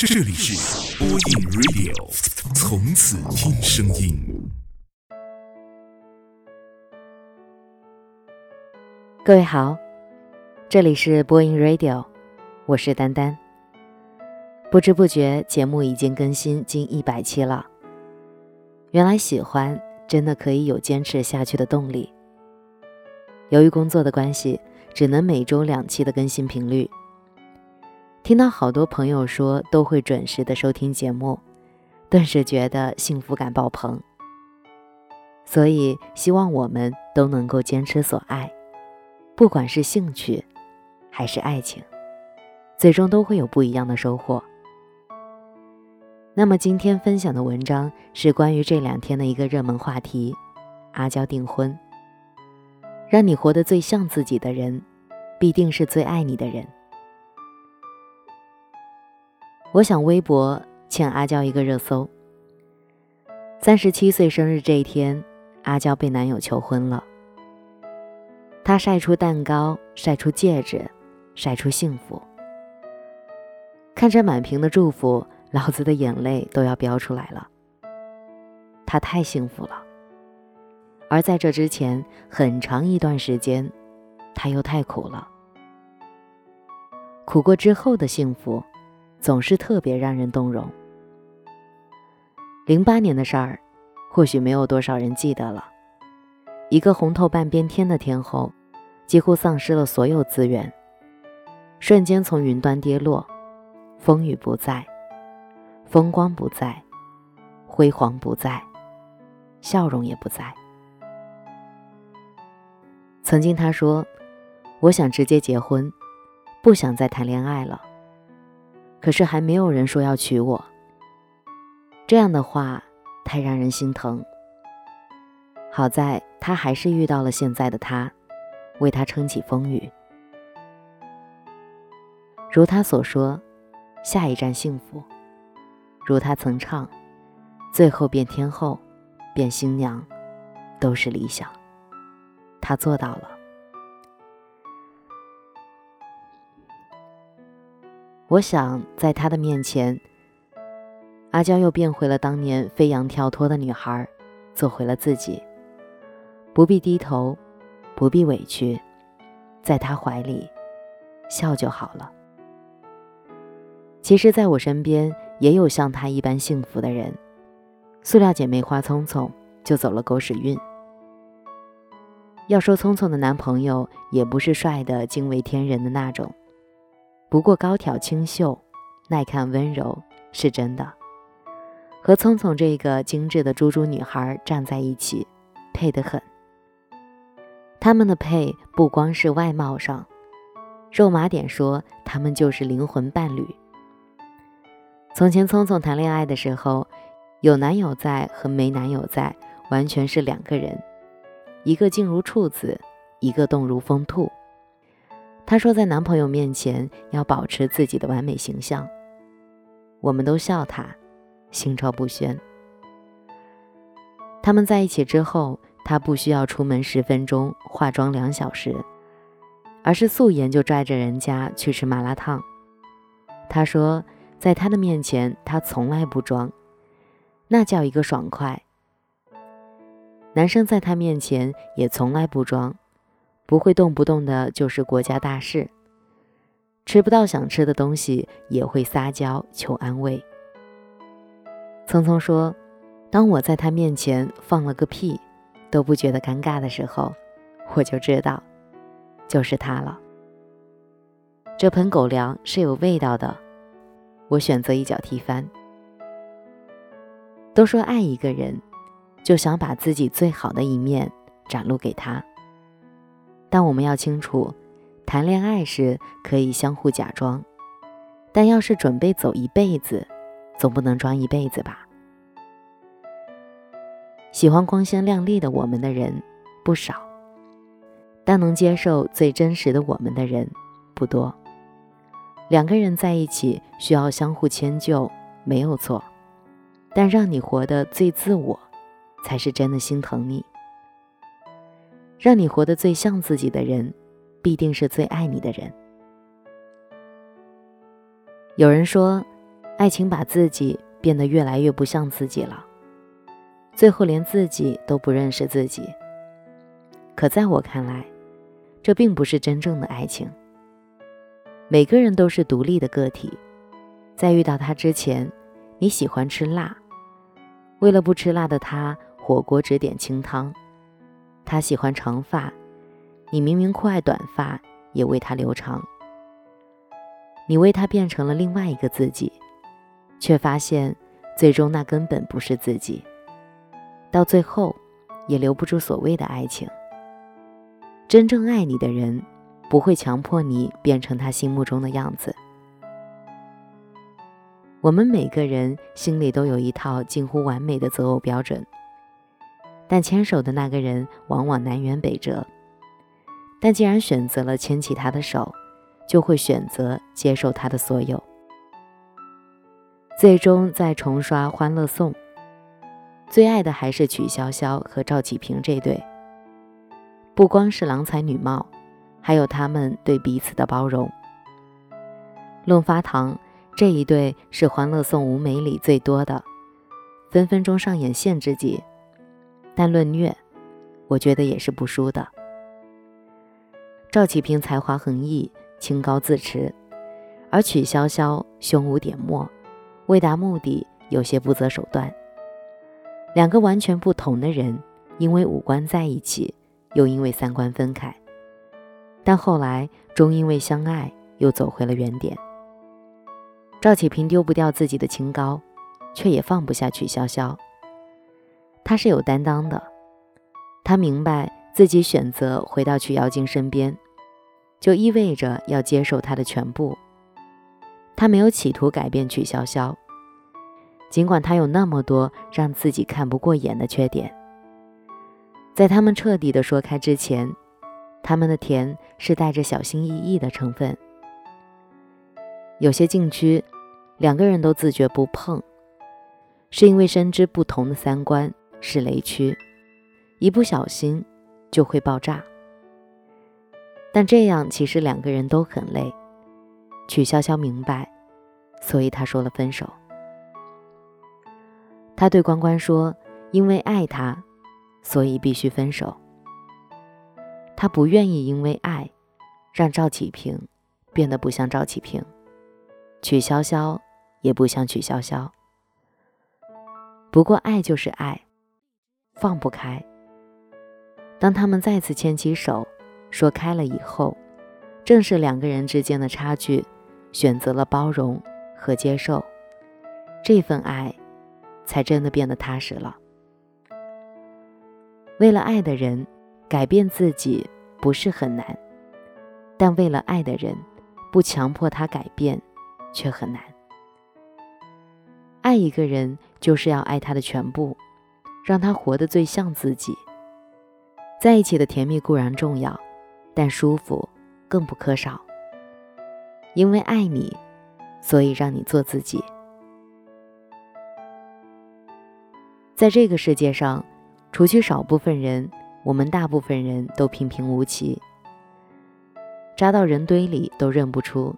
这里是播音 Radio，从此听声音。各位好，这里是播音 Radio，我是丹丹。不知不觉，节目已经更新近一百期了。原来喜欢真的可以有坚持下去的动力。由于工作的关系，只能每周两期的更新频率。听到好多朋友说都会准时的收听节目，顿时觉得幸福感爆棚。所以希望我们都能够坚持所爱，不管是兴趣还是爱情，最终都会有不一样的收获。那么今天分享的文章是关于这两天的一个热门话题：阿娇订婚。让你活得最像自己的人，必定是最爱你的人。我想微博欠阿娇一个热搜。三十七岁生日这一天，阿娇被男友求婚了。她晒出蛋糕，晒出戒指，晒出幸福。看着满屏的祝福，老子的眼泪都要飙出来了。她太幸福了。而在这之前很长一段时间，他又太苦了。苦过之后的幸福，总是特别让人动容。零八年的事儿，或许没有多少人记得了。一个红透半边天的天后，几乎丧失了所有资源，瞬间从云端跌落，风雨不在，风光不在，辉煌不在，笑容也不在。曾经他说：“我想直接结婚，不想再谈恋爱了。”可是还没有人说要娶我。这样的话太让人心疼。好在他还是遇到了现在的他，为他撑起风雨。如他所说，下一站幸福。如他曾唱，最后变天后，变新娘，都是理想。他做到了。我想，在他的面前，阿娇又变回了当年飞扬跳脱的女孩，做回了自己。不必低头，不必委屈，在他怀里笑就好了。其实，在我身边也有像他一般幸福的人。塑料姐妹花匆匆就走了狗屎运。要说聪聪的男朋友，也不是帅的惊为天人的那种，不过高挑清秀、耐看温柔是真的。和聪聪这个精致的猪猪女孩站在一起，配得很。他们的配不光是外貌上，肉麻点说，他们就是灵魂伴侣。从前聪聪谈恋爱的时候，有男友在和没男友在，完全是两个人。一个静如处子，一个动如疯兔。她说，在男朋友面前要保持自己的完美形象。我们都笑她，心照不宣。他们在一起之后，她不需要出门十分钟，化妆两小时，而是素颜就拽着人家去吃麻辣烫。她说，在他的面前，她从来不装，那叫一个爽快。男生在她面前也从来不装，不会动不动的就是国家大事。吃不到想吃的东西也会撒娇求安慰。聪聪说：“当我在他面前放了个屁都不觉得尴尬的时候，我就知道，就是他了。这盆狗粮是有味道的，我选择一脚踢翻。都说爱一个人。”就想把自己最好的一面展露给他，但我们要清楚，谈恋爱时可以相互假装，但要是准备走一辈子，总不能装一辈子吧？喜欢光鲜亮丽的我们的人不少，但能接受最真实的我们的人不多。两个人在一起需要相互迁就，没有错，但让你活得最自我。才是真的心疼你，让你活得最像自己的人，必定是最爱你的人。有人说，爱情把自己变得越来越不像自己了，最后连自己都不认识自己。可在我看来，这并不是真正的爱情。每个人都是独立的个体，在遇到他之前，你喜欢吃辣，为了不吃辣的他，火锅只点清汤；他喜欢长发，你明明酷爱短发，也为他留长。你为他变成了另外一个自己，却发现最终那根本不是自己，到最后也留不住所谓的爱情。真正爱你的人。不会强迫你变成他心目中的样子。我们每个人心里都有一套近乎完美的择偶标准，但牵手的那个人往往南辕北辙。但既然选择了牵起他的手，就会选择接受他的所有。最终在重刷《欢乐颂》，最爱的还是曲筱绡和赵启平这对，不光是郎才女貌。还有他们对彼此的包容。论发糖，这一对是《欢乐颂》舞美里最多的，分分钟上演限制级。但论虐，我觉得也是不输的。赵启平才华横溢，清高自持，而曲筱绡胸无点墨，为达目的有些不择手段。两个完全不同的人，因为五官在一起，又因为三观分开。但后来终因为相爱，又走回了原点。赵启平丢不掉自己的清高，却也放不下曲筱绡。他是有担当的，他明白自己选择回到曲妖精身边，就意味着要接受她的全部。他没有企图改变曲筱绡，尽管他有那么多让自己看不过眼的缺点。在他们彻底的说开之前。他们的甜是带着小心翼翼的成分，有些禁区，两个人都自觉不碰，是因为深知不同的三观是雷区，一不小心就会爆炸。但这样其实两个人都很累，曲筱绡明白，所以他说了分手。他对关关说：“因为爱他，所以必须分手。”他不愿意因为爱，让赵启平变得不像赵启平，曲筱绡也不像曲筱绡。不过爱就是爱，放不开。当他们再次牵起手，说开了以后，正是两个人之间的差距，选择了包容和接受，这份爱，才真的变得踏实了。为了爱的人。改变自己不是很难，但为了爱的人，不强迫他改变，却很难。爱一个人就是要爱他的全部，让他活得最像自己。在一起的甜蜜固然重要，但舒服更不可少。因为爱你，所以让你做自己。在这个世界上，除去少部分人。我们大部分人都平平无奇，扎到人堆里都认不出，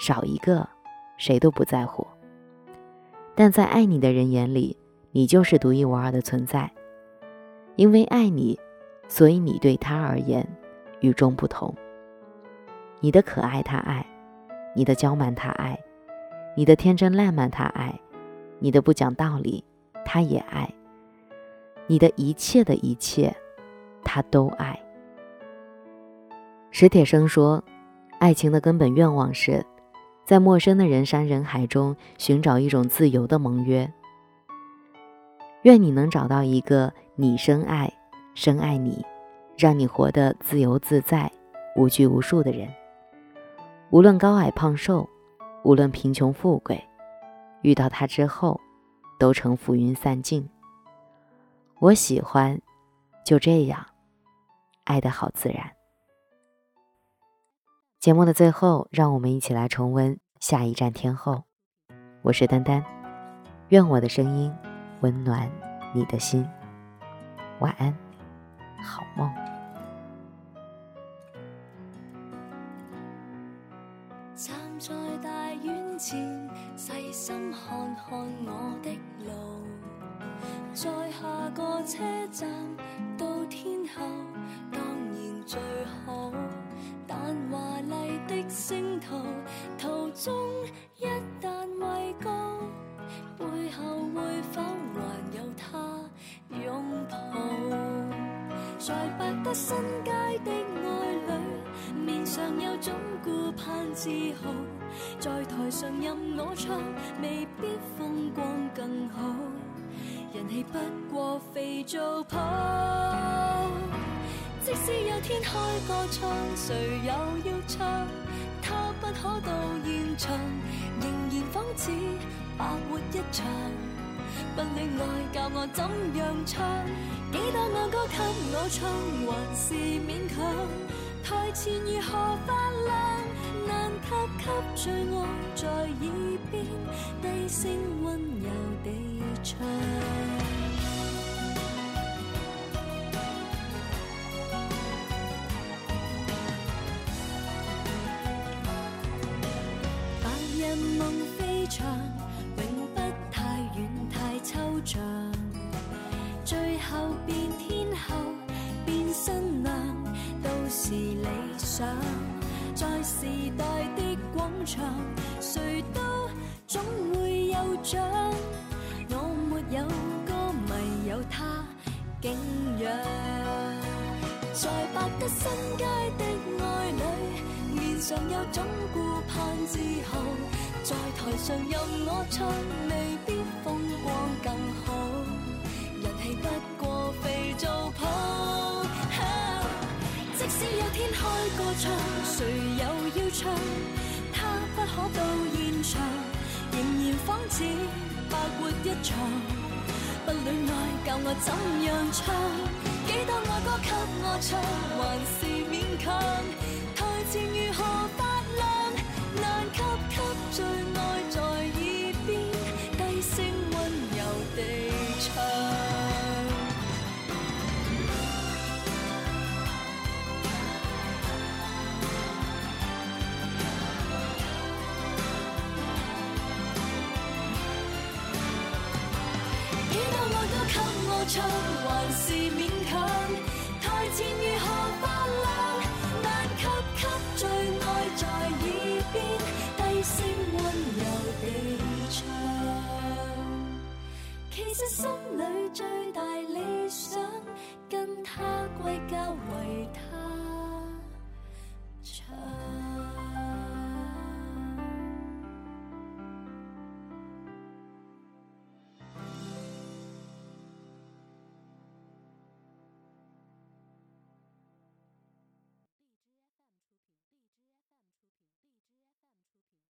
少一个，谁都不在乎。但在爱你的人眼里，你就是独一无二的存在。因为爱你，所以你对他而言与众不同。你的可爱他爱，你的娇蛮他爱，你的天真烂漫他爱，你的不讲道理他也爱，你的一切的一切。他都爱。史铁生说：“爱情的根本愿望是，在陌生的人山人海中寻找一种自由的盟约。愿你能找到一个你深爱、深爱你，让你活得自由自在、无拘无束的人。无论高矮胖瘦，无论贫穷富贵，遇到他之后，都成浮云散尽。我喜欢，就这样。”爱的好自然。节目的最后，让我们一起来重温下一站天后。我是丹丹，愿我的声音温暖你的心。晚安，好梦。站在大院前，细心看看我的路，在下个车站到天后，当然最好。但华丽的星途途中一新街的爱侣，面上有种顾盼自豪。在台上任我唱，未必风光更好。人气不过肥皂泡。即使有天开个唱，谁又要唱？他不可到现场，仍然仿似白活一场。不恋爱教我怎样唱？几多爱歌给我唱，还是勉强。台前如何发亮？难及给最爱在耳边低声温柔地唱。梦飞翔，永不太远最后变天后，变新娘，都是理想。在时代的广场，谁都总会有奖。我没有歌迷，有他敬仰。在百德新街的爱侣，面上有种顾盼自豪。在台上任我唱，未必风光更有天开个唱，谁又要唱？他不可到现场，仍然仿似白活一场。不恋爱教我怎样唱？几多爱歌给我唱，还是勉强。台前如何发亮？难及给最爱在给我唱，还是勉强。台前如何发亮？但给给最爱在耳边低声温柔地唱。其实心里最大理想，跟他归家为他。